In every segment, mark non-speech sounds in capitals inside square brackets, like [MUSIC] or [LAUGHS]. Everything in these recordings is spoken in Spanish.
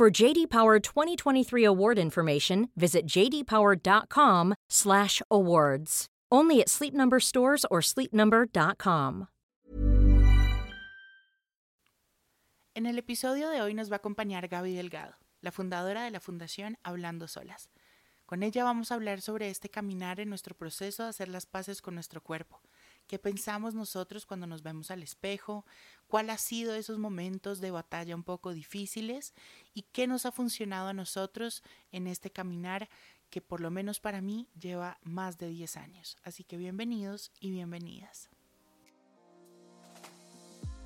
For JD Power 2023 award information, visit jdpower.com/awards. Only at Sleep or sleepnumber.com. En el episodio de hoy nos va a acompañar Gaby Delgado, la fundadora de la Fundación Hablando Solas. Con ella vamos a hablar sobre este caminar en nuestro proceso de hacer las paces con nuestro cuerpo. ¿Qué pensamos nosotros cuando nos vemos al espejo? ¿Cuál ha sido esos momentos de batalla un poco difíciles? ¿Y qué nos ha funcionado a nosotros en este caminar que por lo menos para mí lleva más de 10 años? Así que bienvenidos y bienvenidas.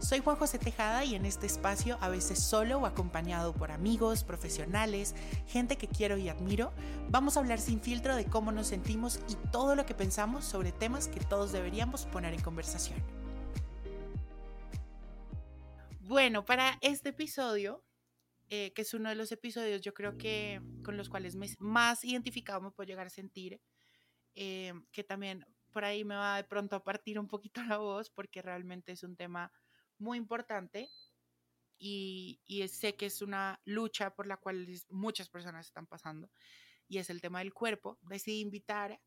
Soy Juan José Tejada y en este espacio, a veces solo o acompañado por amigos, profesionales, gente que quiero y admiro, vamos a hablar sin filtro de cómo nos sentimos y todo lo que pensamos sobre temas que todos deberíamos poner en conversación. Bueno, para este episodio, eh, que es uno de los episodios yo creo que con los cuales más identificado me puedo llegar a sentir, eh, que también por ahí me va de pronto a partir un poquito la voz porque realmente es un tema muy importante y, sé que es una lucha por la cual muchas personas están pasando y es el tema del cuerpo. Decidí invitar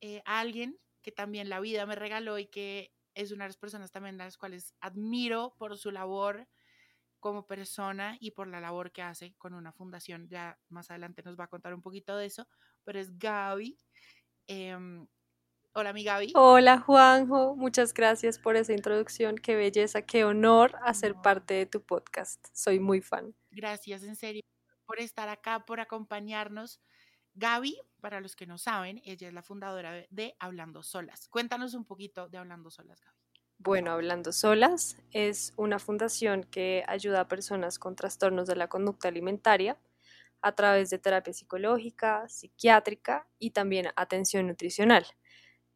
eh, a alguien que también la vida me regaló y que es una de las personas también a las cuales admiro por su labor como persona y por la labor que hace con una fundación. Ya más adelante nos va a contar un poquito de eso, pero es Gaby. Em, Hola, mi Gaby. Hola, Juanjo. Muchas gracias por esa introducción. Qué belleza, qué honor hacer parte de tu podcast. Soy muy fan. Gracias, en serio, por estar acá, por acompañarnos. Gaby, para los que no saben, ella es la fundadora de Hablando Solas. Cuéntanos un poquito de Hablando Solas, Gaby. Bueno, Hablando Solas es una fundación que ayuda a personas con trastornos de la conducta alimentaria a través de terapia psicológica, psiquiátrica y también atención nutricional.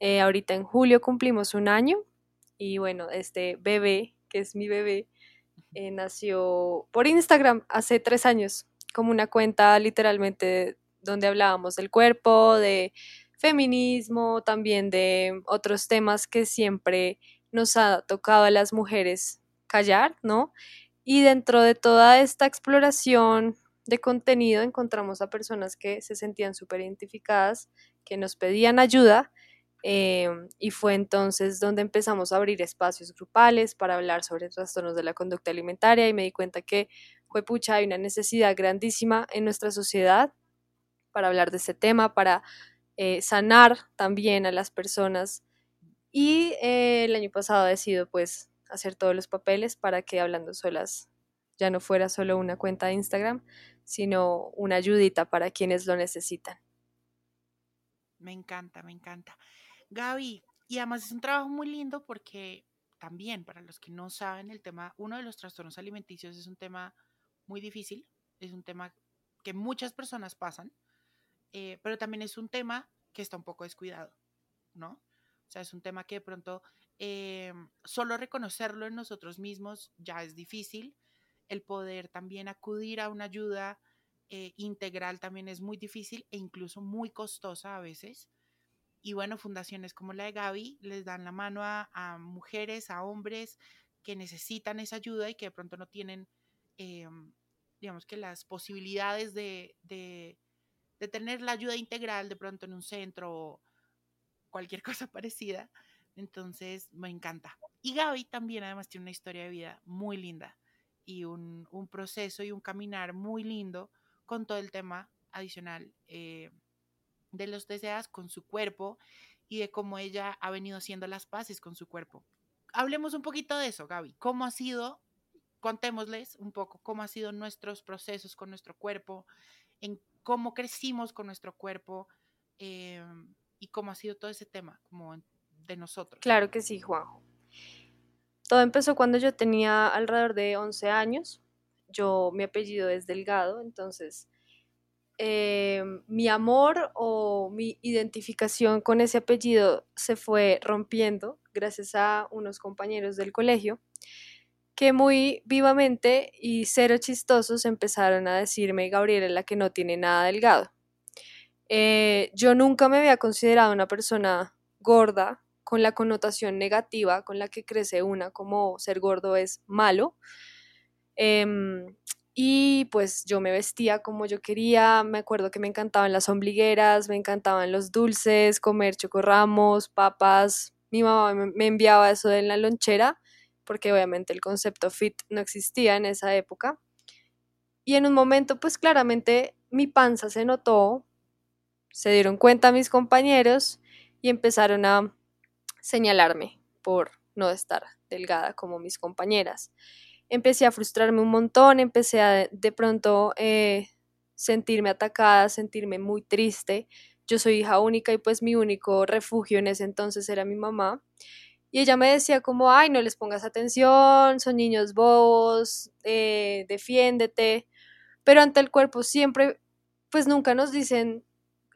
Eh, ahorita en julio cumplimos un año y bueno, este bebé, que es mi bebé, eh, nació por Instagram hace tres años, como una cuenta literalmente donde hablábamos del cuerpo, de feminismo, también de otros temas que siempre nos ha tocado a las mujeres callar, ¿no? Y dentro de toda esta exploración de contenido encontramos a personas que se sentían súper identificadas, que nos pedían ayuda Em, y fue entonces donde empezamos a abrir espacios grupales para hablar sobre trastornos de la conducta alimentaria y me di cuenta que, fue pucha, hay una necesidad grandísima en nuestra sociedad para hablar de este tema, para eh, sanar también a las personas. Y eh, el año pasado he decidido pues hacer todos los papeles para que Hablando Solas ya no fuera solo una cuenta de Instagram, sino una ayudita para quienes lo necesitan. Me encanta, me encanta. Gaby, y además es un trabajo muy lindo porque también, para los que no saben, el tema, uno de los trastornos alimenticios es un tema muy difícil, es un tema que muchas personas pasan, eh, pero también es un tema que está un poco descuidado, ¿no? O sea, es un tema que de pronto eh, solo reconocerlo en nosotros mismos ya es difícil, el poder también acudir a una ayuda eh, integral también es muy difícil e incluso muy costosa a veces. Y bueno, fundaciones como la de Gaby les dan la mano a, mujeres, a hombres que necesitan esa ayuda y que de pronto no tienen, eh, digamos que las posibilidades de, de, tener la ayuda integral de pronto en un centro o cualquier [LAUGHS] cosa parecida. Entonces, me encanta. Y Gaby también además tiene una historia de vida muy linda y un, un proceso y un caminar muy lindo con todo el tema adicional eh, de los deseas con su cuerpo y de cómo ella ha venido haciendo las paces con su cuerpo. Hablemos un poquito de eso, Gaby. ¿Cómo ha sido contémosles un poco cómo han sido nuestros procesos con nuestro cuerpo, en cómo crecimos con nuestro cuerpo eh, y cómo ha sido todo ese tema de nosotros. Claro que sí, Juanjo. Todo empezó cuando yo tenía alrededor de 11 años. Yo, mi apellido es Delgado, entonces eh, mi amor o mi identificación con ese apellido se fue rompiendo gracias a unos compañeros del colegio que muy vivamente y cero chistosos empezaron a decirme Gabriela la que no tiene nada delgado. Eh, yo nunca me había considerado una persona gorda con la connotación negativa con la que crece una como ser gordo es malo. Em, y pues yo me vestía como yo quería, me acuerdo que me encantaban las ombligueras, me encantaban los dulces, comer chocorramos, papas. Mi mamá me enviaba eso de la lonchera, porque obviamente el concepto fit no existía en esa época. Y en un momento, pues claramente mi panza se notó, se dieron cuenta mis compañeros y empezaron a señalarme por no estar delgada como mis compañeras empecé a frustrarme un montón, empecé a de pronto eh, sentirme atacada, sentirme muy triste. Yo soy hija única y pues mi único refugio en ese entonces era mi mamá. Y ella me decía como, ay, no les pongas atención, son niños bobos, eh, defiéndete. Pero ante el cuerpo siempre, pues nunca nos dicen,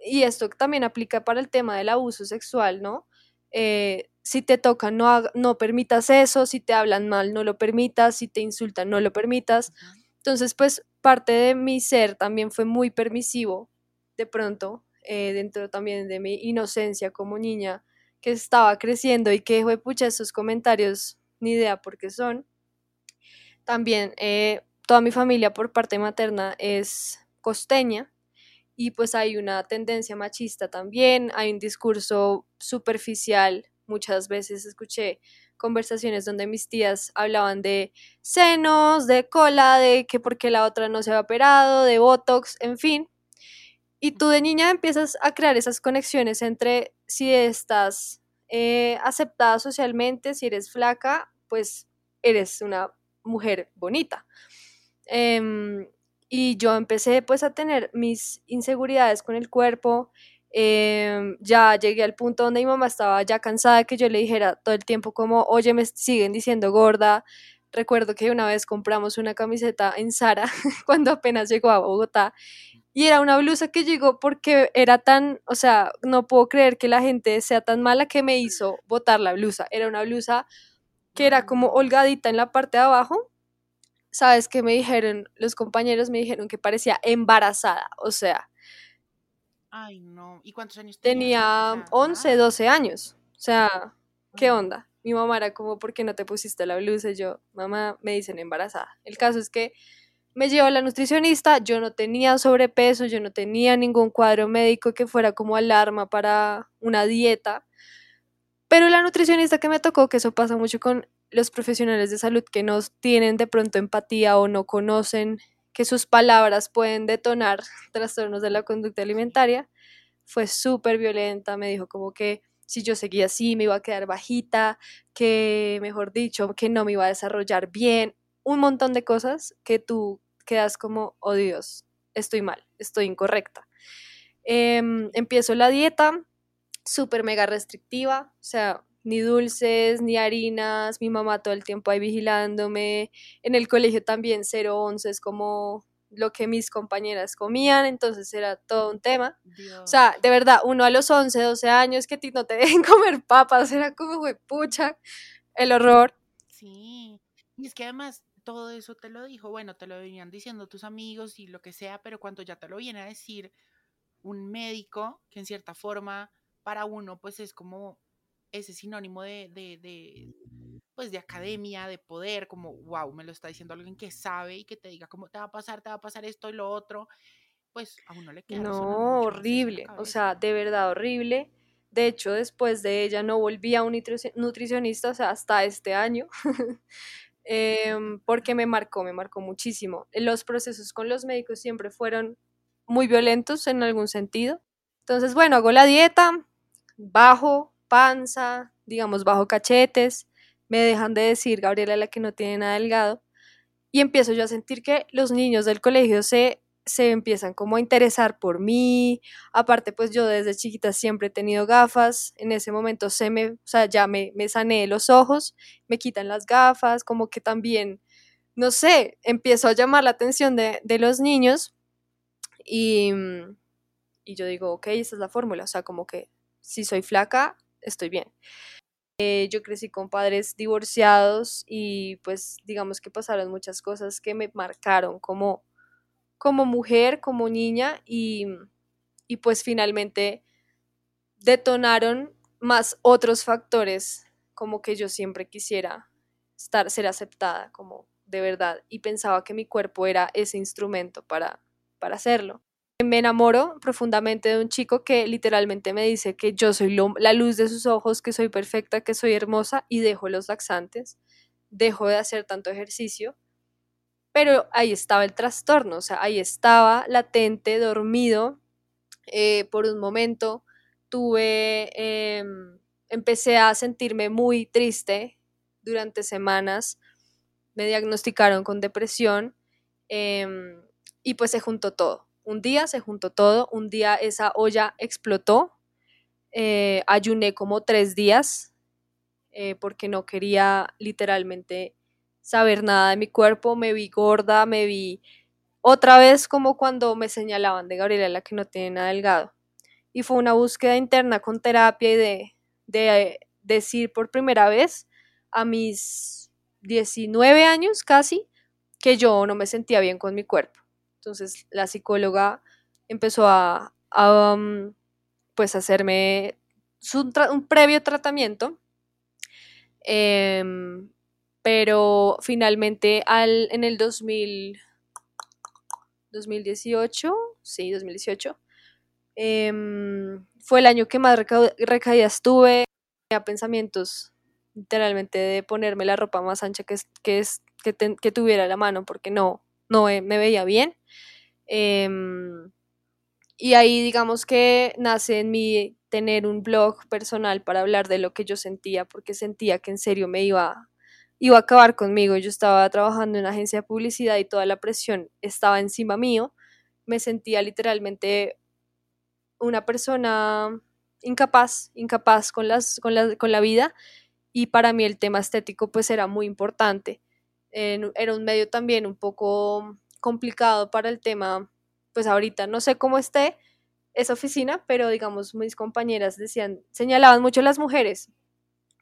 y esto también aplica para el tema del abuso sexual, ¿no? Eh, si te tocan, no, no permitas eso, si te hablan mal, no lo permitas, si te insultan, no lo permitas. Entonces, pues parte de mi ser también fue muy permisivo, de pronto, eh, dentro también de mi inocencia como niña que estaba creciendo y que, fue pucha, esos comentarios, ni idea por qué son. También eh, toda mi familia por parte materna es costeña, y pues hay una tendencia machista también, hay un discurso superficial Muchas veces escuché conversaciones donde mis tías hablaban de senos, de cola, de que porque la otra no se ha operado, de botox, en fin. Y tú de niña empiezas a crear esas conexiones entre si estás eh, aceptada socialmente, si eres flaca, pues eres una mujer bonita. Em, y yo empecé pues a tener mis inseguridades con el cuerpo, Em, ya llegué al punto donde mi mamá estaba ya cansada de que yo le dijera todo el tiempo como, oye, me siguen diciendo gorda. Recuerdo que una vez compramos una camiseta en Sara [LAUGHS] cuando apenas llegó a Bogotá y era una blusa que llegó porque era tan, o sea, no puedo creer que la gente sea tan mala que me hizo botar la blusa. Era una blusa que era como holgadita en la parte de abajo. ¿Sabes qué me dijeron? Los compañeros me dijeron que parecía embarazada, o sea, Ay, no. ¿Y cuántos años tenía? Tenía 11, 12 años. O sea, ¿qué onda? Mi mamá era como, ¿por qué no te pusiste la blusa? Y yo, mamá, me dicen embarazada. El caso es que me llevó la nutricionista, yo no tenía sobrepeso, yo no tenía ningún cuadro médico que fuera como alarma para una dieta. Pero la nutricionista que me tocó, que eso pasa mucho con los profesionales de salud que no tienen de pronto empatía o no conocen que sus palabras pueden detonar trastornos de la conducta alimentaria, fue súper violenta, me dijo como que si yo seguía así me iba a quedar bajita, que mejor dicho, que no me iba a desarrollar bien, un montón de cosas que tú quedas como, oh Dios, estoy mal, estoy incorrecta. Em, empiezo la dieta, súper mega restrictiva, o sea, ni dulces, ni harinas, mi mamá todo el tiempo ahí vigilándome, en el colegio también 011 es como lo que mis compañeras comían, entonces era todo un tema. O sea, de verdad, uno a los 11, 12 años que no te [LAUGHS] dejen comer papas, era como, fue pucha, el horror. Sí, y es que además todo eso te lo dijo, bueno, te lo venían diciendo tus amigos y lo que sea, pero cuando ya te lo viene a decir un médico, que en cierta forma para uno pues es como ese sinónimo de, de, pues de academia, de poder, como, wow, me lo está diciendo alguien que sabe y que te diga cómo te va a pasar, te va a pasar esto y lo otro, pues a uno le queda. No, horrible, o sea, de verdad horrible. De hecho, después de ella no volví a un nutricionista, o sea, hasta este año, [LAUGHS] em, porque me marcó, me marcó muchísimo. Los procesos con los médicos siempre fueron muy violentos en algún sentido. Entonces, bueno, hago la dieta, bajo, panza, digamos bajo cachetes, me dejan de decir Gabriela la que no tiene nada delgado y empiezo yo a sentir que los niños del colegio se, se empiezan como a interesar por mí. Aparte, pues yo desde chiquita siempre he tenido gafas. En ese momento se me, o sea, ya me, me sané los ojos, me quitan las gafas, como que también, no sé, empiezo a llamar la atención de, de los niños y, y yo digo, ok, esta es la fórmula, o sea, como que si soy flaca, estoy bien. Eh, yo crecí con padres divorciados y pues digamos que pasaron muchas cosas que me marcaron como, como mujer, como niña y, y pues finalmente detonaron más otros factores como que yo siempre quisiera estar, ser aceptada como de verdad y pensaba que mi cuerpo era ese instrumento para, para hacerlo me enamoro profundamente de un chico que literalmente me dice que yo soy la luz de sus ojos, que soy perfecta, que soy hermosa y dejo los laxantes, dejo de hacer tanto ejercicio. Pero ahí estaba el trastorno, o sea, ahí estaba latente, dormido. Eh, por un momento tuve, em, empecé a sentirme muy triste durante semanas. Me diagnosticaron con depresión em, y pues se juntó todo un día se juntó todo, un día esa olla explotó, eh, ayuné como tres días eh, porque no quería literalmente saber nada de mi cuerpo, me vi gorda, me vi otra vez como cuando me señalaban de Gabriela la que no tiene nada delgado. Y fue una búsqueda interna con terapia y de, de decir por primera vez a mis 19 años casi que yo no me sentía bien con mi cuerpo. Entonces la psicóloga empezó a, um, pues hacerme un, previo tratamiento, em, pero finalmente al, en el 2000, 2018, sí, 2018, em, fue el año que más recaídas tuve, tenía pensamientos literalmente de ponerme la ropa más ancha que, que, que tuviera la mano porque no, no me veía bien. Em, y ahí digamos que nace en mí tener un blog personal para hablar de lo que yo sentía, porque sentía que en serio me iba, iba a acabar conmigo. Yo estaba trabajando en una agencia de publicidad y toda la presión estaba encima mío. Me sentía literalmente una persona incapaz, incapaz con, las, con, la, con la vida y para mí el tema estético pues era muy importante. era un medio también un poco complicado para el tema, pues ahorita no sé cómo esté esa oficina, pero digamos mis compañeras decían, señalaban mucho a las mujeres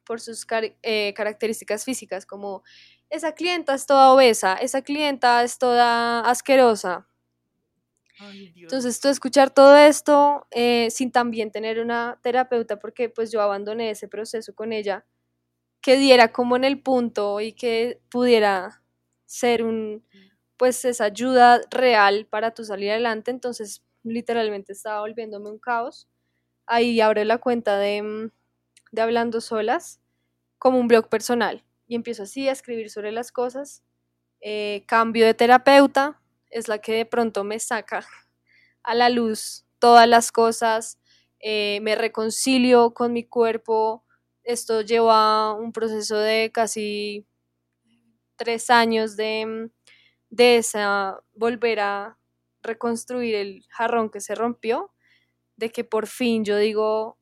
por sus eh, características físicas, como esa clienta es toda obesa, esa clienta es toda asquerosa. Entonces, tú escuchar todo esto eh, sin también tener una terapeuta, porque pues yo abandoné ese proceso con ella, que diera como en el punto y que pudiera ser un, pues esa ayuda real para tu salir adelante, entonces literalmente estaba volviéndome un caos. Ahí abro la cuenta de, mm, de Hablando Solas como un blog personal y empiezo así a escribir sobre las cosas. Eh, cambio de terapeuta, es la que de pronto me saca [LAUGHS] a la luz todas las cosas, eh, me reconcilio con mi cuerpo. Esto lleva un proceso de casi tres años de mm, de esa volver a reconstruir el jarrón que se rompió, de que por fin yo digo,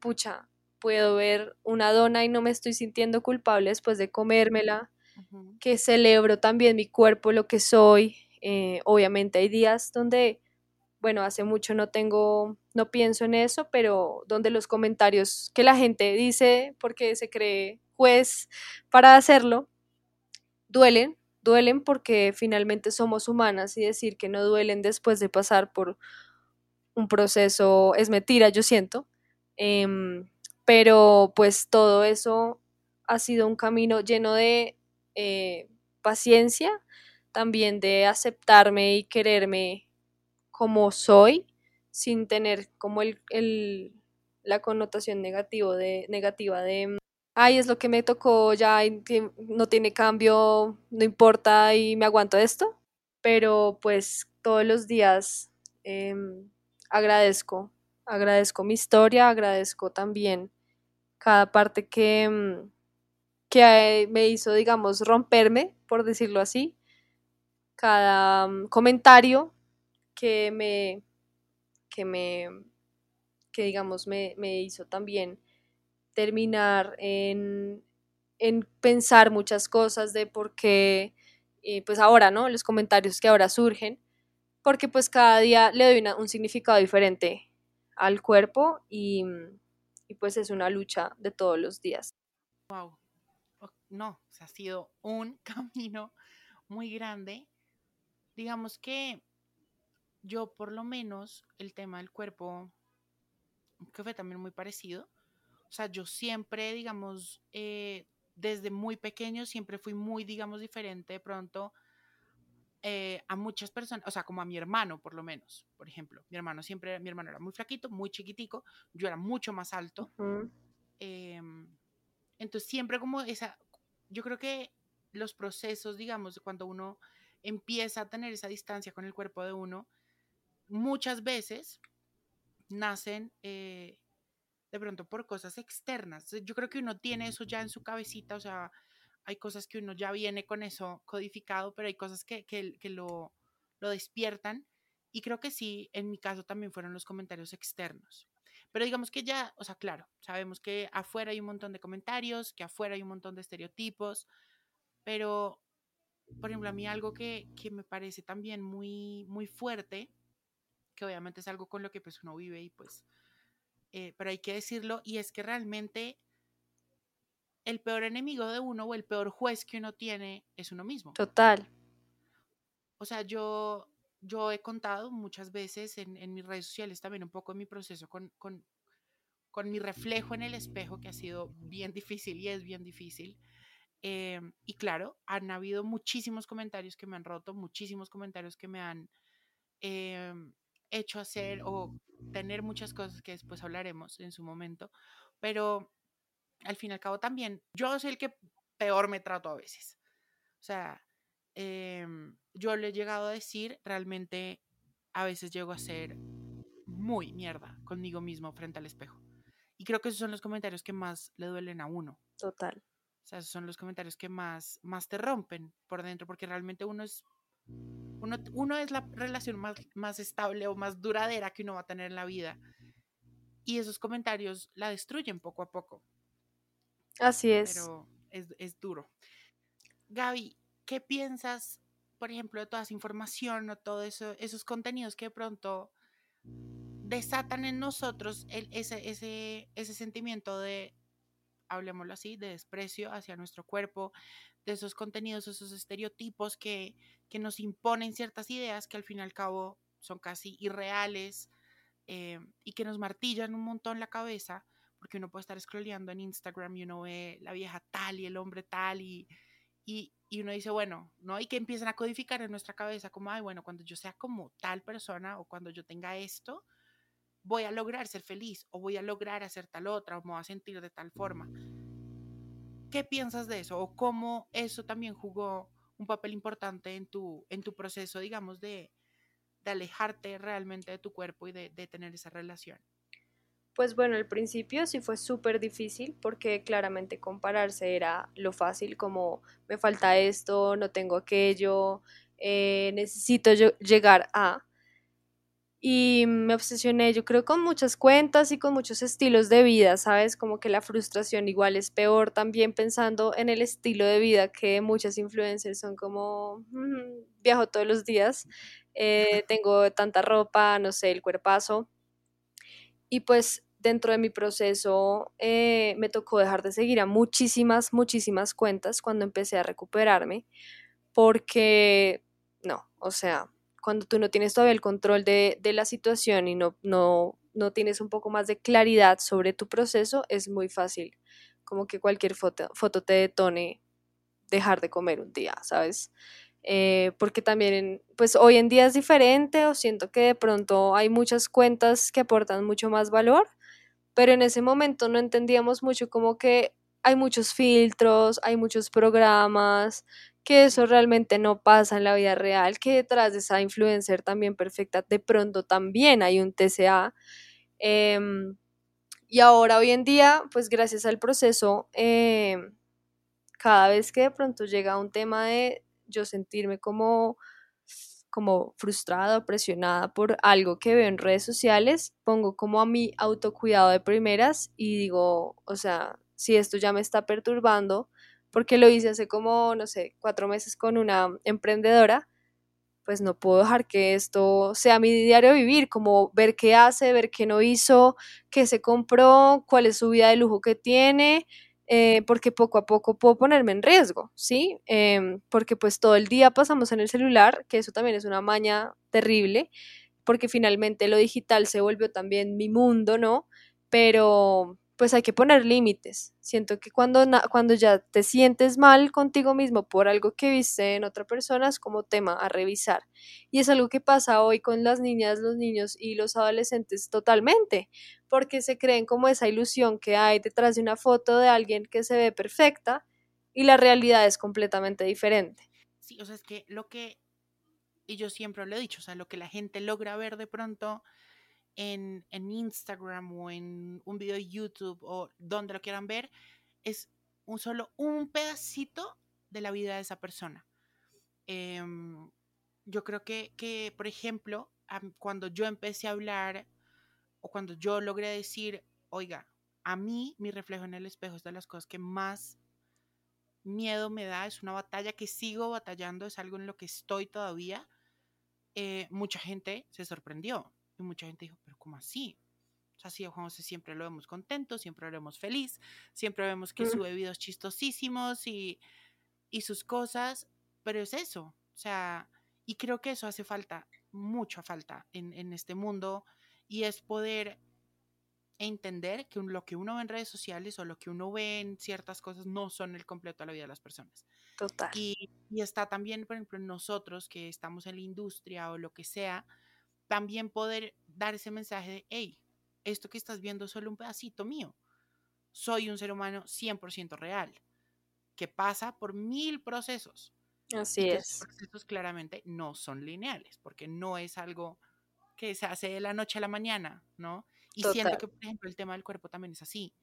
pucha, puedo ver una dona y no me estoy sintiendo culpable después de comérmela, que celebro también mi cuerpo, lo que soy. Eh, obviamente hay días donde, bueno, hace mucho no tengo, no pienso en eso, pero donde los comentarios que la gente dice porque se cree juez para hacerlo, duelen, duelen porque finalmente somos humanas y decir que no duelen después de pasar por un proceso es mentira, yo siento. Em, pero pues todo eso ha sido un camino lleno de eh, paciencia, también de aceptarme y quererme como soy, sin tener como el, la connotación negativo de, negativa de ay, es lo que me tocó, ya no tiene cambio, no importa y me aguanto esto. Pero pues todos los días em, agradezco, agradezco mi historia, agradezco también cada parte que, em, que me hizo, digamos, romperme, por decirlo así, cada mm, comentario que me, que me, que digamos me, me hizo también terminar en, en pensar muchas cosas de por qué, eh, pues ahora, ¿no? Los comentarios que ahora surgen, porque pues cada día le doy un significado diferente al cuerpo y, y, pues es una lucha de todos los días. Wow. No, ha sido un [LAUGHS] camino muy grande. Digamos que yo por lo menos el tema del cuerpo, que fue también muy parecido. O sea, yo siempre, digamos, eh, desde muy pequeño siempre fui muy, digamos, diferente de pronto eh, a muchas personas, o sea, como a mi hermano, por lo menos, por ejemplo. Mi hermano siempre, mi hermano era muy flaquito, muy chiquitico, yo era mucho más alto. Em, entonces, siempre como esa, yo creo que los procesos, digamos, cuando uno empieza a tener esa distancia con el cuerpo de uno, muchas veces nacen eh, de pronto por cosas externas. Yo creo que uno tiene eso ya en su cabecita, o sea, hay cosas que uno ya viene con eso codificado, pero hay cosas que, que, que lo, lo despiertan. Y creo que sí, en mi caso también fueron los comentarios externos. Pero digamos que ya, o sea, claro, sabemos que afuera hay un montón de comentarios, que afuera hay un montón de estereotipos, pero, por ejemplo, a mí algo que, que me parece también muy, muy fuerte, que obviamente es algo con lo que pues uno vive y pues eh, pero hay que decirlo, y es que realmente el peor enemigo de uno o el peor juez que uno tiene es uno mismo. Total. O sea, yo, yo he contado muchas veces en, en mis redes sociales también un poco en mi proceso con, con, con, mi reflejo en el espejo, que ha sido bien difícil y es bien difícil. Eh, y claro, han habido muchísimos comentarios que me han roto, muchísimos comentarios que me han eh, hecho hacer o tener muchas cosas que después hablaremos en su momento, pero al fin y al cabo también yo soy el que peor me trato a veces. O sea, em, yo le he llegado a decir, realmente a veces llego a ser muy mierda conmigo mismo frente al espejo. Y creo que esos son los comentarios que más le duelen a uno. Total. O sea, esos son los comentarios que más, más te rompen por dentro, porque realmente uno es uno, es la relación más, más estable o más duradera que uno va a tener en la vida. Y esos comentarios la destruyen poco a poco. Así es. Pero es, es duro. Gaby, ¿qué piensas, por ejemplo, de toda esa información o todos eso, esos contenidos que de pronto desatan en nosotros el, ese, ese, ese sentimiento de, hablemoslo así, de desprecio hacia nuestro cuerpo, de esos contenidos, esos estereotipos que, que nos imponen ciertas ideas que al fin y al cabo son casi irreales eh, y que nos martillan un montón la cabeza, porque uno puede estar scrolleando en Instagram y uno ve la vieja tal y el hombre tal y, y, y uno dice, bueno, ¿no? Y que empiezan a codificar en nuestra cabeza como, ay, bueno, cuando yo sea como tal persona o cuando yo tenga esto, voy a lograr ser feliz o voy a lograr hacer tal otra o me voy a sentir de tal forma. ¿Qué piensas de eso? ¿O cómo eso también jugó un papel importante en tu, en tu proceso, digamos, de, de alejarte realmente de tu cuerpo y de, tener esa relación? Pues bueno, al principio sí fue súper difícil porque claramente compararse era lo fácil, como me falta esto, no tengo aquello, eh, necesito yo llegar a y me obsesioné, yo creo, con muchas cuentas y con muchos estilos de vida, ¿sabes? Como que la frustración igual es peor también pensando en el estilo de vida que muchas influencers son como, mm, viajo todos los días, eh, [LAUGHS] tengo tanta ropa, no sé, el cuerpazo. Y pues dentro de mi proceso eh, me tocó dejar de seguir a muchísimas, muchísimas cuentas cuando empecé a recuperarme, porque no, o sea, cuando tú no tienes todavía el control de, la situación y no, no, no tienes un poco más de claridad sobre tu proceso, es muy fácil como que cualquier foto, foto te detone dejar de comer un día, ¿sabes? Eh, porque también, pues hoy en día es diferente o siento que de pronto hay muchas cuentas que aportan mucho más valor, pero en ese momento no entendíamos mucho como que hay muchos filtros, hay muchos programas, que eso realmente no pasa en la vida real, que detrás de esa influencer también perfecta de pronto también hay un TCA. Em, y ahora hoy en día, pues gracias al proceso, em, cada vez que de pronto llega un tema de yo sentirme como como frustrada presionada por algo que veo en redes sociales, pongo como a mi autocuidado de primeras y digo, o sea, si esto ya me está perturbando, porque lo hice hace como, no sé, cuatro meses con una emprendedora, pues no puedo dejar que esto sea mi diario vivir, como ver qué hace, ver qué no hizo, qué se compró, cuál es su vida de lujo que tiene, eh, porque poco a poco puedo ponerme en riesgo, ¿sí? Em, porque pues todo el día pasamos en el celular, que eso también es una maña terrible, porque finalmente lo digital se volvió también mi mundo, ¿no? Pero pues hay que poner límites. Siento que cuando, cuando ya te sientes mal contigo mismo por algo que viste en otra persona es como tema a revisar. Y es algo que pasa hoy con las niñas, los niños y los adolescentes totalmente, porque se creen como esa ilusión que hay detrás de una foto de alguien que se ve perfecta y la realidad es completamente diferente. Sí, o sea, es que lo que, y yo siempre lo he dicho, o sea, lo que la gente logra ver de pronto en, Instagram o en un video de YouTube o donde lo quieran ver, es un solo un pedacito de la vida de esa persona. Em, yo creo que, que, por ejemplo, cuando yo empecé a hablar o cuando yo logré decir, oiga, a mí mi reflejo en el espejo es de las cosas que más miedo me da, es una batalla que sigo batallando, es algo en lo que estoy todavía, eh, mucha gente se sorprendió y mucha gente dijo, pero ¿cómo así? O sea, sí, Juan José siempre lo vemos contento, siempre lo vemos feliz, siempre vemos que sube videos chistosísimos y, y sus cosas, pero es eso. O sea, y creo que eso hace falta, mucha falta en, en este mundo, y es poder entender que lo que uno ve en redes sociales o lo que uno ve en ciertas cosas no son el completo de la vida de las personas. Total. Y, y, está también, por ejemplo, nosotros que estamos en la industria o lo que sea, también poder dar ese mensaje de, hey, esto que estás viendo es solo un pedacito mío. Soy un ser humano 100% real, que pasa por mil procesos. Así es. Esos procesos claramente no son lineales, porque no es algo que se hace de la noche a la mañana, ¿no? Y siento que, por ejemplo, el tema del cuerpo también es así.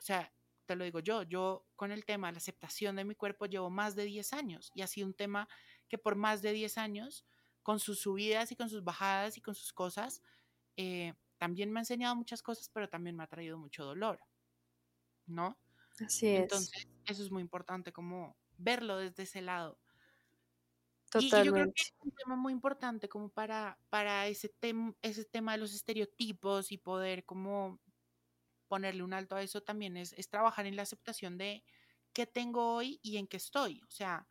O sea, te lo digo yo, yo con el tema de la aceptación de mi cuerpo llevo más de 10 años y ha sido un tema que por más de 10 años con sus subidas y con sus bajadas y con sus cosas, eh, también me ha enseñado muchas cosas, pero también me ha traído mucho dolor, ¿no? Así es. Entonces, eso es muy importante, como verlo desde ese lado. Totalmente. Y, yo creo que es un tema muy importante como para, para ese, ese tema de los estereotipos y poder como ponerle un alto a eso también es, es trabajar en la aceptación de qué tengo hoy y en qué estoy. O sea,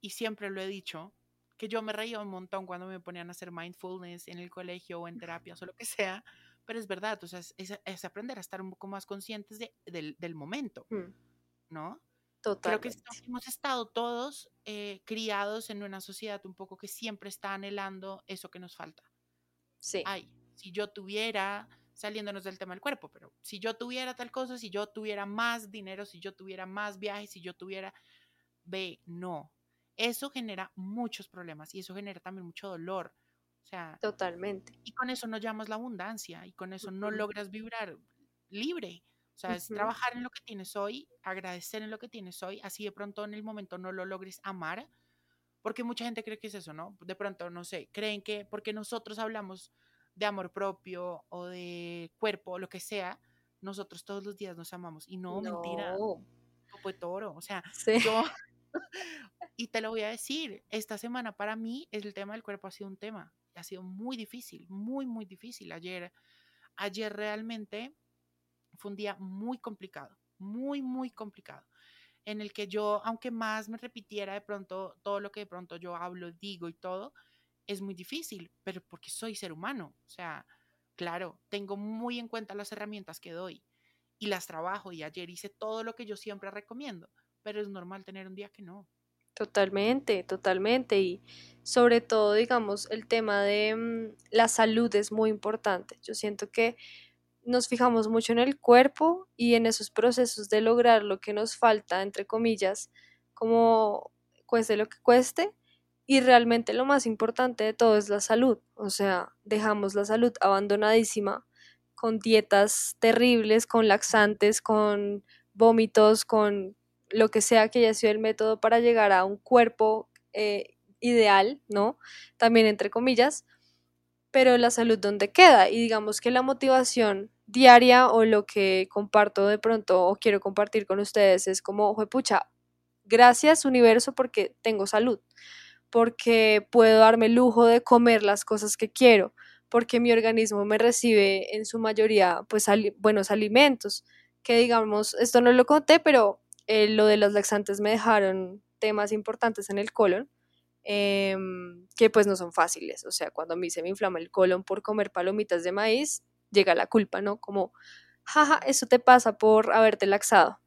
y siempre lo he dicho, que yo me reía un montón cuando me ponían a hacer mindfulness en el colegio o en terapias o lo que sea, pero es verdad, o sea, es, aprender a estar un poco más conscientes de, del, momento, mm. ¿no? Total. Creo que hemos estado todos eh, criados en una sociedad un poco que siempre está anhelando eso que nos falta. Sí. Ay, si yo tuviera, saliéndonos del tema del cuerpo, pero si yo tuviera tal cosa, si yo tuviera más dinero, si yo tuviera más viajes, si yo tuviera, ve, no, eso genera muchos problemas y eso genera también mucho dolor. O sea, totalmente. Y con eso no llamas la abundancia y con eso no logras vibrar libre. O sea, es trabajar en lo que tienes hoy, agradecer en lo que tienes hoy, así de pronto en el momento no lo logres amar, porque mucha gente cree que es eso, ¿no? De pronto, no sé, creen que porque nosotros hablamos de amor propio o de cuerpo o lo que sea, nosotros todos los días nos amamos. Y no, no. mentira. Fue toro. O sea, yo, y te lo voy a decir, esta semana para mí el tema del cuerpo ha sido un tema, ha sido muy difícil, muy, muy difícil. Ayer, ayer realmente fue un día muy complicado, muy, muy complicado, en el que yo, aunque más me repitiera de pronto todo lo que de pronto yo hablo, digo y todo, es muy difícil, pero porque soy ser humano, o sea, claro, tengo muy en cuenta las herramientas que doy y las trabajo y ayer hice todo lo que yo siempre recomiendo pero es normal tener un día que no. Totalmente, totalmente. Y sobre todo, digamos, el tema de mm, la salud es muy importante. Yo siento que nos fijamos mucho en el cuerpo y en esos procesos de lograr lo que nos falta, entre comillas, como cueste lo que cueste. Y realmente lo más importante de todo es la salud. O sea, dejamos la salud abandonadísima con dietas terribles, con laxantes, con vómitos, con lo que sea que haya sido el método para llegar a un cuerpo eh, ideal, ¿no? También entre comillas, pero la salud dónde queda y digamos que la motivación diaria o lo que comparto de pronto o quiero compartir con ustedes es como, pucha, gracias universo porque tengo salud, porque puedo darme el lujo de comer las cosas que quiero, porque mi organismo me recibe en su mayoría pues buenos alimentos, que digamos, esto no lo conté, pero eh, lo de los laxantes me dejaron temas importantes en el colon, em, que pues no son fáciles, o sea, cuando a mí se me inflama el colon por comer palomitas de maíz, llega la culpa, ¿no? Como, jaja, eso te pasa por haberte laxado.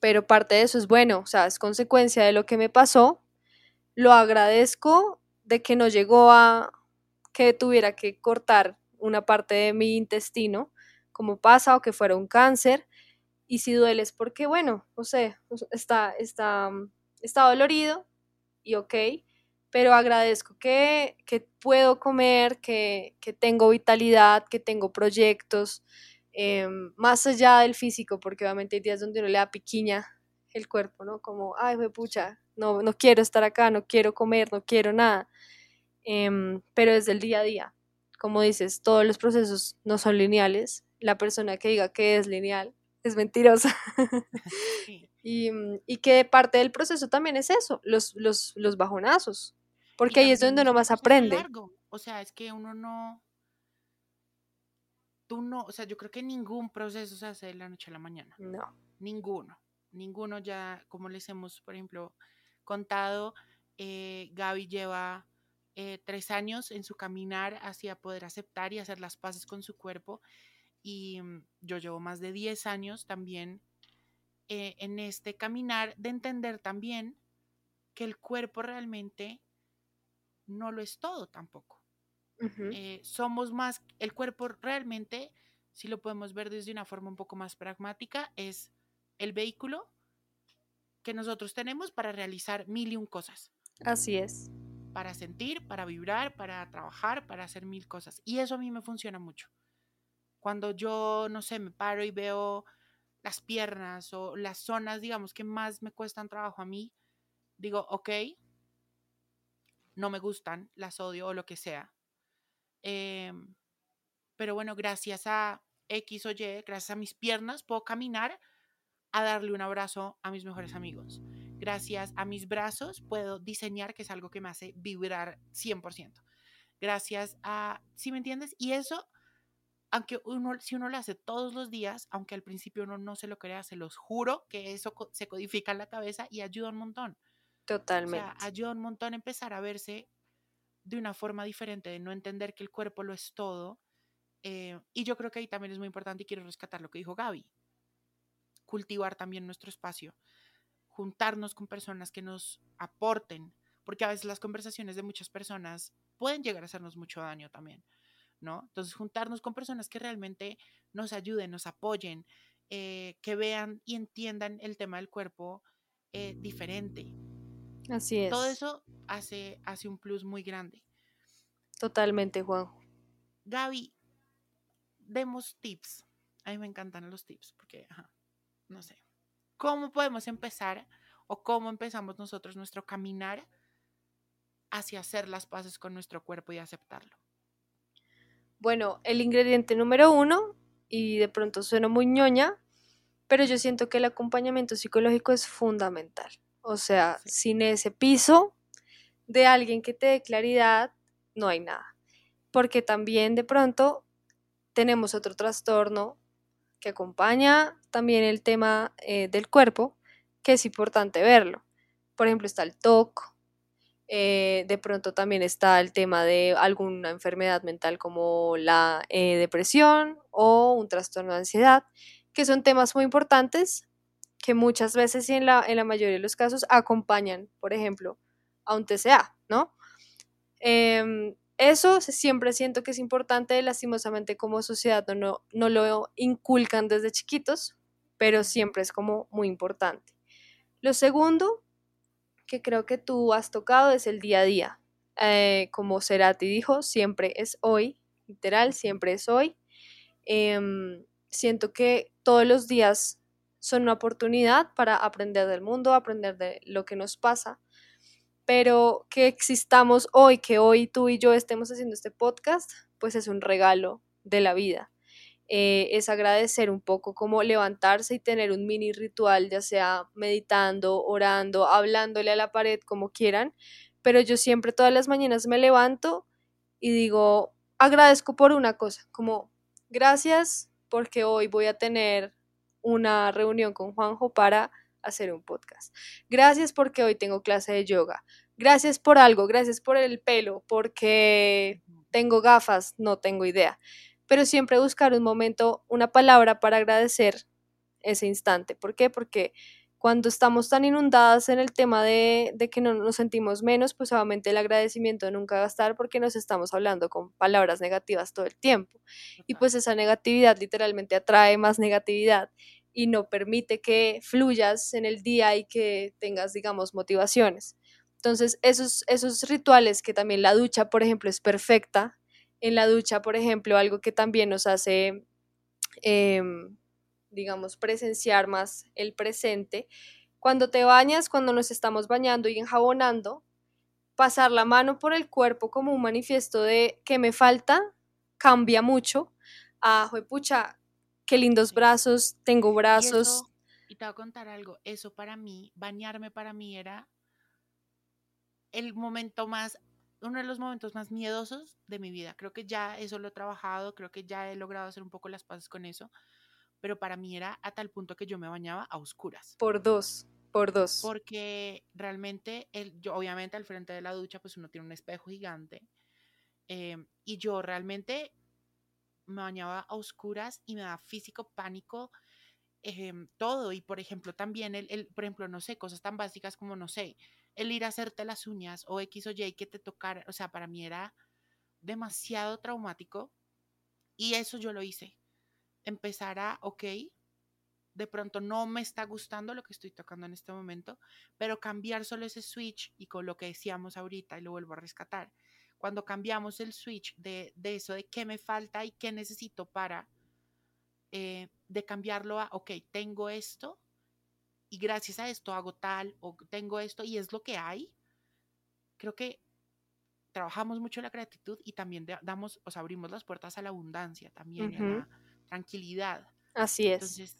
Pero parte de eso es bueno, o sea, es consecuencia de lo que me pasó, lo agradezco de que no llegó a que tuviera que cortar una parte de mi intestino, como pasa, o que fuera un cáncer, y si duele es porque, bueno, no sé, está, está, está dolorido y ok, pero agradezco que, que puedo comer, que, que, tengo vitalidad, que tengo proyectos, em, más allá del físico, porque obviamente hay días donde uno le da piquiña el cuerpo, ¿no? Como, ay, me pucha, no, no quiero estar acá, no quiero comer, no quiero nada, em, pero desde el día a día. Como dices, todos los procesos no son lineales. La persona que diga que es lineal es mentirosa. [LAUGHS] [LAUGHS] y, mm, y, que parte del proceso también es eso, los, los, los bajonazos, porque ahí es donde uno más aprende. O sea, es que uno no, tú no, o sea, yo creo que ningún proceso se hace de la noche a la mañana. No. Ninguno, ninguno ya, como les hemos, por ejemplo, contado, eh, Gaby lleva eh, tres años en su caminar hacia poder aceptar y hacer las paces con su cuerpo y mm, yo llevo más de 10 años también eh, en este caminar de entender también que el cuerpo realmente no lo es todo tampoco. Eh, somos más, el cuerpo realmente, si lo podemos ver desde una forma un poco más pragmática, es el vehículo que nosotros tenemos para realizar mil y un cosas. Así es. Para sentir, para vibrar, para trabajar, para hacer mil cosas. Y eso a mí me funciona mucho. Cuando yo, no sé, me paro y veo las piernas o las zonas, digamos, que más me cuestan trabajo a mí, digo, ok, no me gustan, las odio o lo que sea. Em, pero bueno, gracias a X o Y, gracias a mis piernas, puedo caminar a darle un abrazo a mis mejores amigos. Gracias a mis brazos puedo diseñar, que es algo que me hace vibrar 100%. Gracias a, ¿sí me entiendes? Y eso aunque uno, si uno lo hace todos los días, aunque al principio uno no se lo crea, se los juro que eso se codifica en la cabeza y ayuda un montón. Totalmente. O sea, ayuda un montón empezar a verse de una forma diferente, de no entender que el cuerpo lo es todo. Eh, y yo creo que ahí también es muy importante y quiero rescatar lo que dijo Gaby. Cultivar también nuestro espacio, juntarnos con personas que nos aporten, porque a veces las conversaciones de muchas personas pueden llegar a hacernos mucho daño también. ¿No? Entonces, juntarnos con personas que realmente nos ayuden, nos apoyen, eh, que vean y entiendan el tema del cuerpo eh, diferente. Así es. Todo eso hace, hace un plus muy grande. Totalmente, Juan. Gaby, demos tips. A mí me encantan los tips porque, no sé, ¿cómo podemos empezar o cómo empezamos nosotros nuestro caminar hacia hacer las paces con nuestro cuerpo y aceptarlo? Bueno, el ingrediente número uno, y de pronto suena muy ñoña, pero yo siento que el acompañamiento psicológico es fundamental. O sea, sin ese piso de alguien que te dé claridad, no hay nada. Porque también de pronto tenemos otro trastorno que acompaña también el tema eh, del cuerpo, que es importante verlo. Por ejemplo, está el TOC, eh, de pronto también está el tema de alguna enfermedad mental como la eh, depresión o un trastorno de ansiedad, que son temas muy importantes que muchas veces y en la, en la mayoría de los casos acompañan, por ejemplo, a un TCA, ¿no? Em, eso siempre siento que es importante, lastimosamente como sociedad no, no lo inculcan desde chiquitos, pero siempre es como muy importante. Lo segundo que creo que tú has tocado es el día a día. Eh, como Cerati dijo, siempre es hoy, literal, siempre es hoy. Em, siento que todos los días son una oportunidad para aprender del mundo, aprender de lo que nos pasa. pero que existamos hoy, que hoy tú y yo estemos haciendo este podcast, pues es un regalo de la vida. Eh, es agradecer un poco como levantarse y tener un mini ritual, ya sea meditando, orando, hablándole a la pared, como quieran, pero yo siempre todas las mañanas me levanto y digo, agradezco por una cosa, como gracias porque hoy voy a tener una reunión con Juanjo para hacer un podcast. Gracias porque hoy tengo clase de yoga. Gracias por algo, gracias por el pelo, porque tengo gafas, no tengo idea pero siempre buscar un momento, una palabra para agradecer ese instante. ¿Por qué? Porque cuando estamos tan inundadas en el tema de, que no nos sentimos menos, pues obviamente el agradecimiento nunca va a estar porque nos estamos hablando con palabras negativas todo el tiempo. Y pues esa negatividad literalmente atrae más negatividad y no permite que fluyas en el día y que tengas, digamos, motivaciones. Entonces, esos, esos rituales que también la ducha, por ejemplo, es perfecta en la ducha, por ejemplo, algo que también nos hace, em, digamos, presenciar más el presente. Cuando te bañas, cuando nos estamos bañando y enjabonando, pasar la mano por el cuerpo como un manifiesto de que me falta, cambia mucho. Ah, pucha, qué lindos brazos, tengo brazos. Y, y te voy a contar algo, eso para mí, bañarme para mí era el momento más uno de los momentos más miedosos de mi vida. Creo que ya eso lo he trabajado, creo que ya he logrado hacer un poco las paces con eso, pero para mí era a tal punto que yo me bañaba a oscuras. Por dos, por dos. Porque realmente, el, yo obviamente al frente de la ducha, pues uno tiene un espejo gigante. Em, y yo realmente me bañaba a oscuras y me daba físico pánico em, todo. Y por ejemplo, también, el, el, por ejemplo, no sé, cosas tan básicas como, no sé, el ir a hacerte las uñas o X o Y que te tocara, o sea, para mí era demasiado traumático y eso yo lo hice. Empezar a, ok, de pronto no me está gustando lo que estoy tocando en este momento, pero cambiar solo ese switch y con lo que decíamos ahorita y lo vuelvo a rescatar. Cuando cambiamos el switch de, eso de qué me falta y qué necesito para, eh, de cambiarlo a, ok, tengo esto, y gracias a esto hago tal o tengo esto y es lo que hay, creo que trabajamos mucho la gratitud y también damos, o abrimos las puertas a la abundancia también, a la tranquilidad. Así es. Entonces,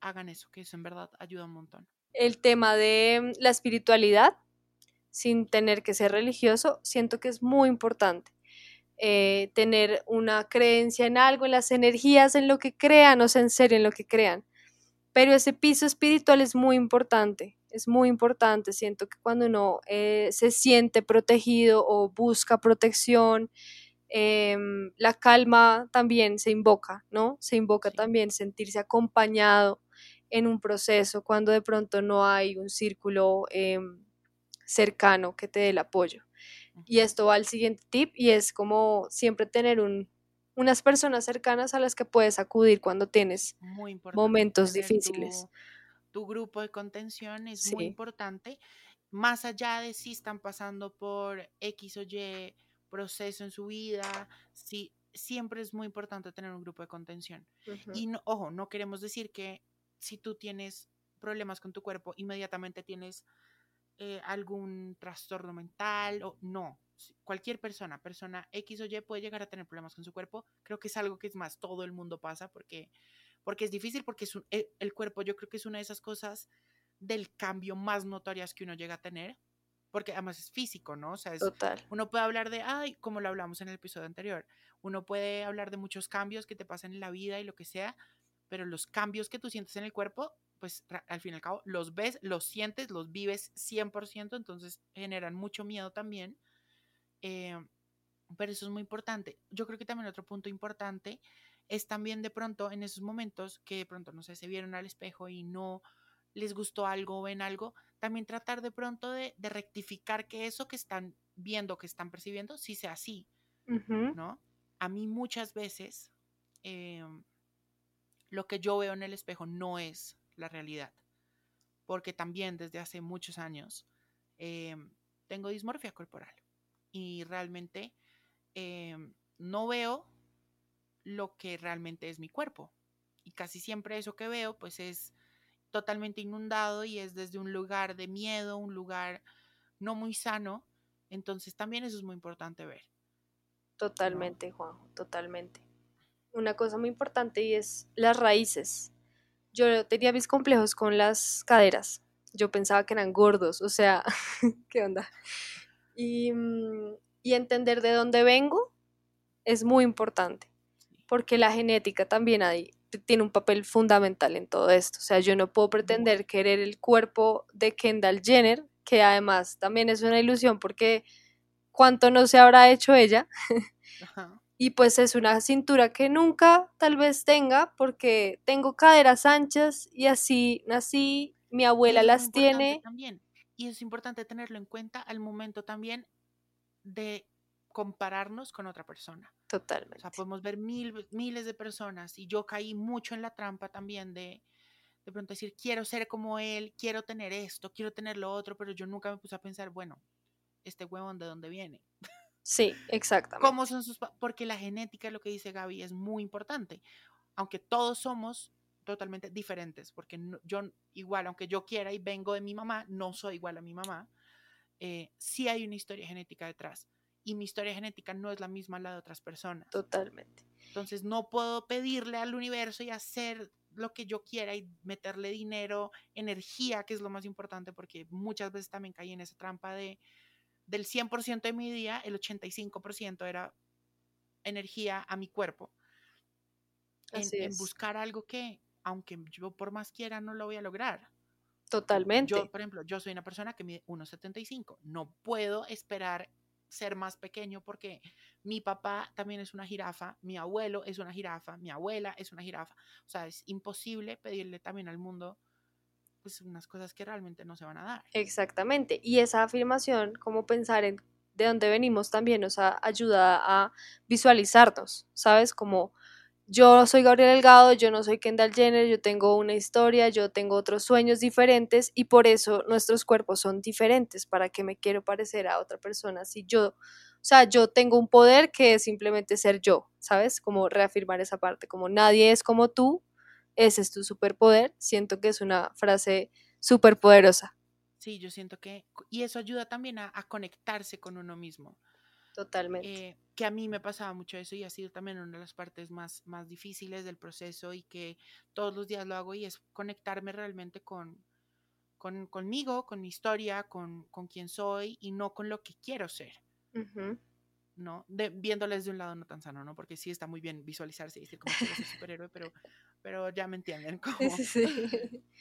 hagan eso, que eso en verdad ayuda un montón. El tema de la espiritualidad, sin tener que ser religioso, siento que es muy importante. Eh, tener una creencia en algo, en las energías, en lo que crean, o sea, en serio, en lo que crean. Pero ese piso espiritual es muy importante, es muy importante. Siento que cuando uno eh, se siente protegido o busca protección, em, la calma también se invoca, ¿no? Se invoca también sentirse acompañado en un proceso cuando de pronto no hay un círculo em, cercano que te dé el apoyo. Y esto va al siguiente tip y es como siempre tener un, unas personas cercanas a las que puedes acudir cuando tienes momentos difíciles. Tu, grupo de contención es muy importante, más allá de si están pasando por X o Y proceso en su vida, sí, siempre es muy importante tener un grupo de contención. Y no, ojo, no queremos decir que si tú tienes problemas con tu cuerpo, inmediatamente tienes eh, algún trastorno mental o no cualquier persona, persona X o Y puede llegar a tener problemas con su cuerpo. Creo que es algo que es más, todo el mundo pasa porque, porque es difícil, porque es e, el, cuerpo yo creo que es una de esas cosas del cambio más notorias que uno llega a tener, porque además es físico, ¿no? O sea, Total. uno puede hablar de, ay, como lo hablamos en el episodio anterior, uno puede hablar de muchos cambios que te pasan en la vida y lo que sea, pero los cambios que tú sientes en el cuerpo, pues al fin y al cabo los ves, los sientes, los vives 100%, entonces generan mucho miedo también eh, pero eso es muy importante. Yo creo que también otro punto importante es también de pronto en esos momentos que de pronto, no sé, se vieron al espejo y no les gustó algo o ven algo, también tratar de pronto de, rectificar que eso que están viendo, que están percibiendo, sí sea así, ¿no? A mí muchas veces eh, lo que yo veo en el espejo no es la realidad, porque también desde hace muchos años eh, tengo dismorfia corporal y realmente em, no veo lo que realmente es mi cuerpo. Y casi siempre eso que veo pues es totalmente inundado y es desde un lugar de miedo, un lugar no muy sano. Entonces también eso es muy importante ver. Totalmente, Juan, totalmente. Una cosa muy importante y es las raíces. Yo tenía mis complejos con las caderas. Yo pensaba que eran gordos, o sea, [LAUGHS] ¿qué onda? Y, mm, y entender de dónde vengo es muy importante, porque la genética también hay, tiene un papel fundamental en todo esto. O sea, yo no puedo pretender querer el cuerpo de Kendall Jenner, que además también es una ilusión porque cuánto no se habrá hecho ella. Y pues es una cintura que nunca tal vez tenga porque tengo caderas anchas y así nací, mi abuela las tiene. También. Y es importante tenerlo en cuenta al momento también de compararnos con otra persona. Totalmente. O sea, podemos ver mil, miles de personas y yo caí mucho en la trampa también de de pronto decir, quiero ser como él, quiero tener esto, quiero tener lo otro, pero yo nunca me puse a pensar, bueno, este huevón de dónde viene. Sí, exactamente. ¿Cómo son sus porque la genética, lo que dice Gaby, es muy importante. Aunque todos somos totalmente diferentes, porque yo igual, aunque yo quiera y vengo de mi mamá, no soy igual a mi mamá, eh, sí hay una historia genética detrás y mi historia genética no es la misma a la de otras personas. Totalmente. Entonces no puedo pedirle al universo y hacer lo que yo quiera y meterle dinero, energía, que es lo más importante, porque muchas veces también caí en esa trampa de del 100% de mi día, el 85% era energía a mi cuerpo. En, buscar algo que, aunque yo por más quiera, no lo voy a lograr. Totalmente. Yo, por ejemplo, yo soy una persona que mide 1,75. No puedo esperar ser más pequeño porque mi papá también es una jirafa, mi abuelo es una jirafa, mi abuela es una jirafa. O sea, es imposible pedirle también al mundo pues unas cosas que realmente no se van a dar. Exactamente. Y esa afirmación, como pensar en de dónde venimos también nos ayuda a visualizarnos, ¿sabes? Como yo soy Gabriel Delgado, yo no soy Kendall Jenner, yo tengo una historia, yo tengo otros sueños diferentes y por eso nuestros cuerpos son diferentes. ¿Para qué me quiero parecer a otra persona si yo, o sea, yo tengo un poder que es simplemente ser yo, ¿sabes? Como reafirmar esa parte, como nadie es como tú, ese es tu superpoder. Siento que es una frase súper poderosa. Sí, yo siento que, y eso ayuda también a, a conectarse con uno mismo. Totalmente. Eh, que a mí me pasaba mucho eso y ha sido también una de las partes más, más difíciles del proceso y que todos los días lo hago y es conectarme realmente con, con conmigo, con mi historia, con, con quién soy y no con lo que quiero ser. ¿no? De, viéndoles de un lado no tan sano, ¿no? Porque sí está muy bien visualizarse y decir como que soy superhéroe, pero, pero ya me entienden. [LAUGHS] Sí, sí. [LAUGHS]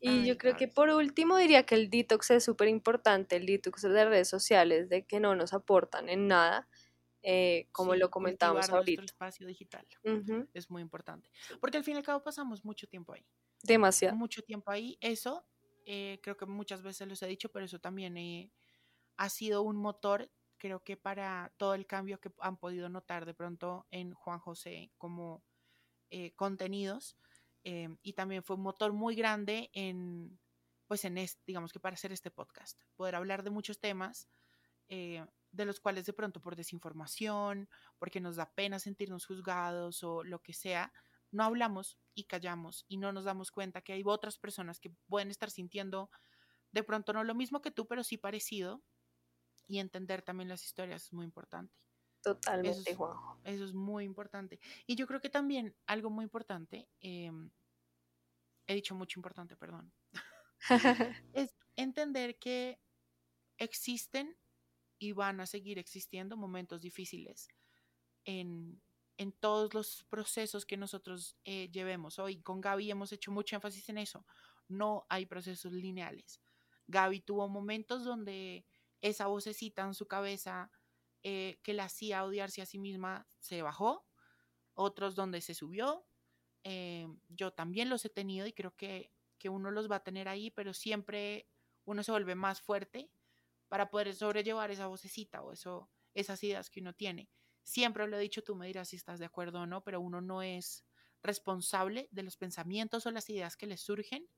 Y yo creo que por último diría que el detox es súper importante, el detox de redes sociales, de que no nos aportan en nada, eh, como lo comentamos ahorita. espacio digital es muy importante, porque al fin y al cabo pasamos mucho tiempo ahí. Demasiado. Mucho tiempo ahí. Eso, eh, creo que muchas veces los he dicho, pero eso también eh, ha sido un motor, creo que para todo el cambio que han podido notar de pronto en Juan José como contenidos Em, y también fue un motor muy grande en, pues en este, digamos que para hacer este podcast, poder hablar de muchos temas eh, de los cuales de pronto por desinformación, porque nos da pena sentirnos juzgados o lo que sea, no hablamos y callamos y no nos damos cuenta que hay otras personas que pueden estar sintiendo de pronto no lo mismo que tú, pero sí parecido y entender también las historias es muy importante. Totalmente, Juanjo. Eso es muy importante. Y yo creo que también algo muy importante, em, he dicho mucho importante, perdón, [LAUGHS] [LAUGHS] es entender que existen y van a seguir existiendo momentos difíciles en, en todos los procesos que nosotros eh, llevemos. Hoy con Gaby hemos hecho mucho énfasis en eso. No hay procesos lineales. Gaby tuvo momentos donde esa vocecita en su cabeza eh, que la hacía odiarse a sí misma se bajó, otros donde se subió. Eh, yo también los he tenido y creo que, que uno los va a tener ahí, pero siempre uno se vuelve más fuerte para poder sobrellevar esa vocecita o eso, esas ideas que uno tiene. Siempre lo he dicho, tú me dirás si estás de acuerdo o no, pero uno no es responsable de los pensamientos o las ideas que le surgen,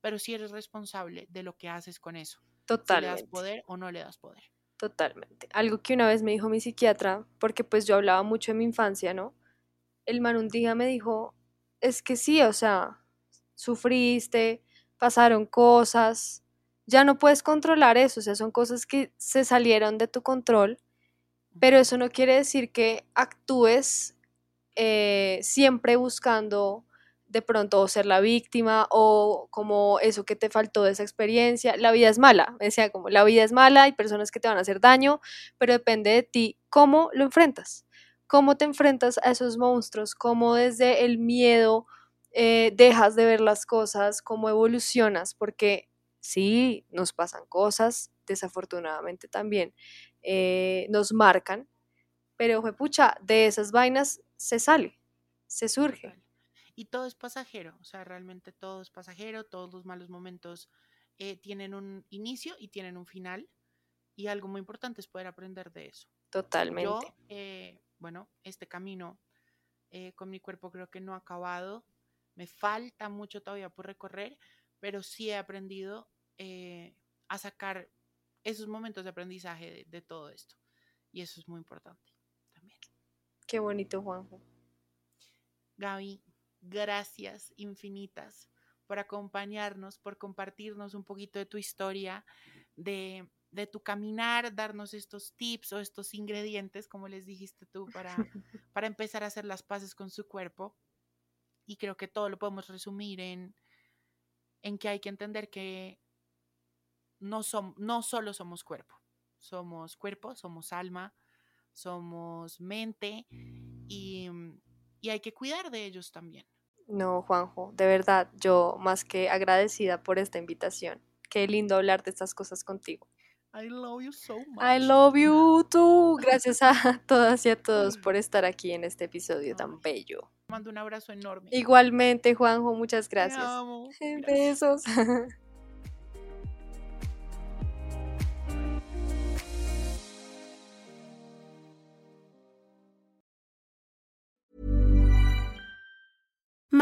pero sí eres responsable de lo que haces con eso. Si le das poder o no le das poder. Totalmente. Algo que una vez me dijo mi psiquiatra, porque pues yo hablaba mucho en mi infancia, ¿no? El man un día me dijo, es que sí, o sea, sufriste, pasaron cosas, ya no puedes controlar eso, o sea, son cosas que se salieron de tu control, pero eso no quiere decir que actúes eh, siempre buscando de pronto ser la víctima o como eso que te faltó de esa experiencia. La vida es mala, decía como la vida es mala, hay personas que te van a hacer daño, pero depende de ti cómo lo enfrentas, cómo te enfrentas a esos monstruos, cómo desde el miedo eh, dejas de ver las cosas, cómo evolucionas, porque sí, nos pasan cosas, desafortunadamente también eh, nos marcan, pero pucha, de esas vainas se sale, se surge. Y todo es pasajero, o sea, realmente todo es pasajero, todos los malos momentos eh, tienen un inicio y tienen un final, y algo muy importante es poder aprender de eso. Totalmente. Yo, eh, bueno, este camino eh, con mi cuerpo creo que no ha acabado, me falta mucho todavía por recorrer, pero sí he aprendido a sacar esos momentos de aprendizaje de, de todo esto, y eso es muy importante también. Qué bonito, Juanjo. Gaby, gracias infinitas por acompañarnos, por compartirnos un poquito de tu historia, de, tu caminar, darnos estos tips o estos ingredientes, como les dijiste tú, para, [LAUGHS] para empezar a hacer las paces con su cuerpo. Y creo que todo lo podemos resumir en, en que hay que entender que no, som, no solo somos cuerpo, somos cuerpo, somos alma, somos mente y, y hay que cuidar de ellos también. No, Juanjo, de verdad, yo más que agradecida por esta invitación. Qué lindo hablar de estas cosas contigo. I love you so much. I love you too. Gracias a [LAUGHS] todas y a todos por estar aquí en este episodio tan bello. Mando un abrazo enorme. Igualmente, Juanjo, muchas [LAUGHS] gracias. Besos. [LAUGHS]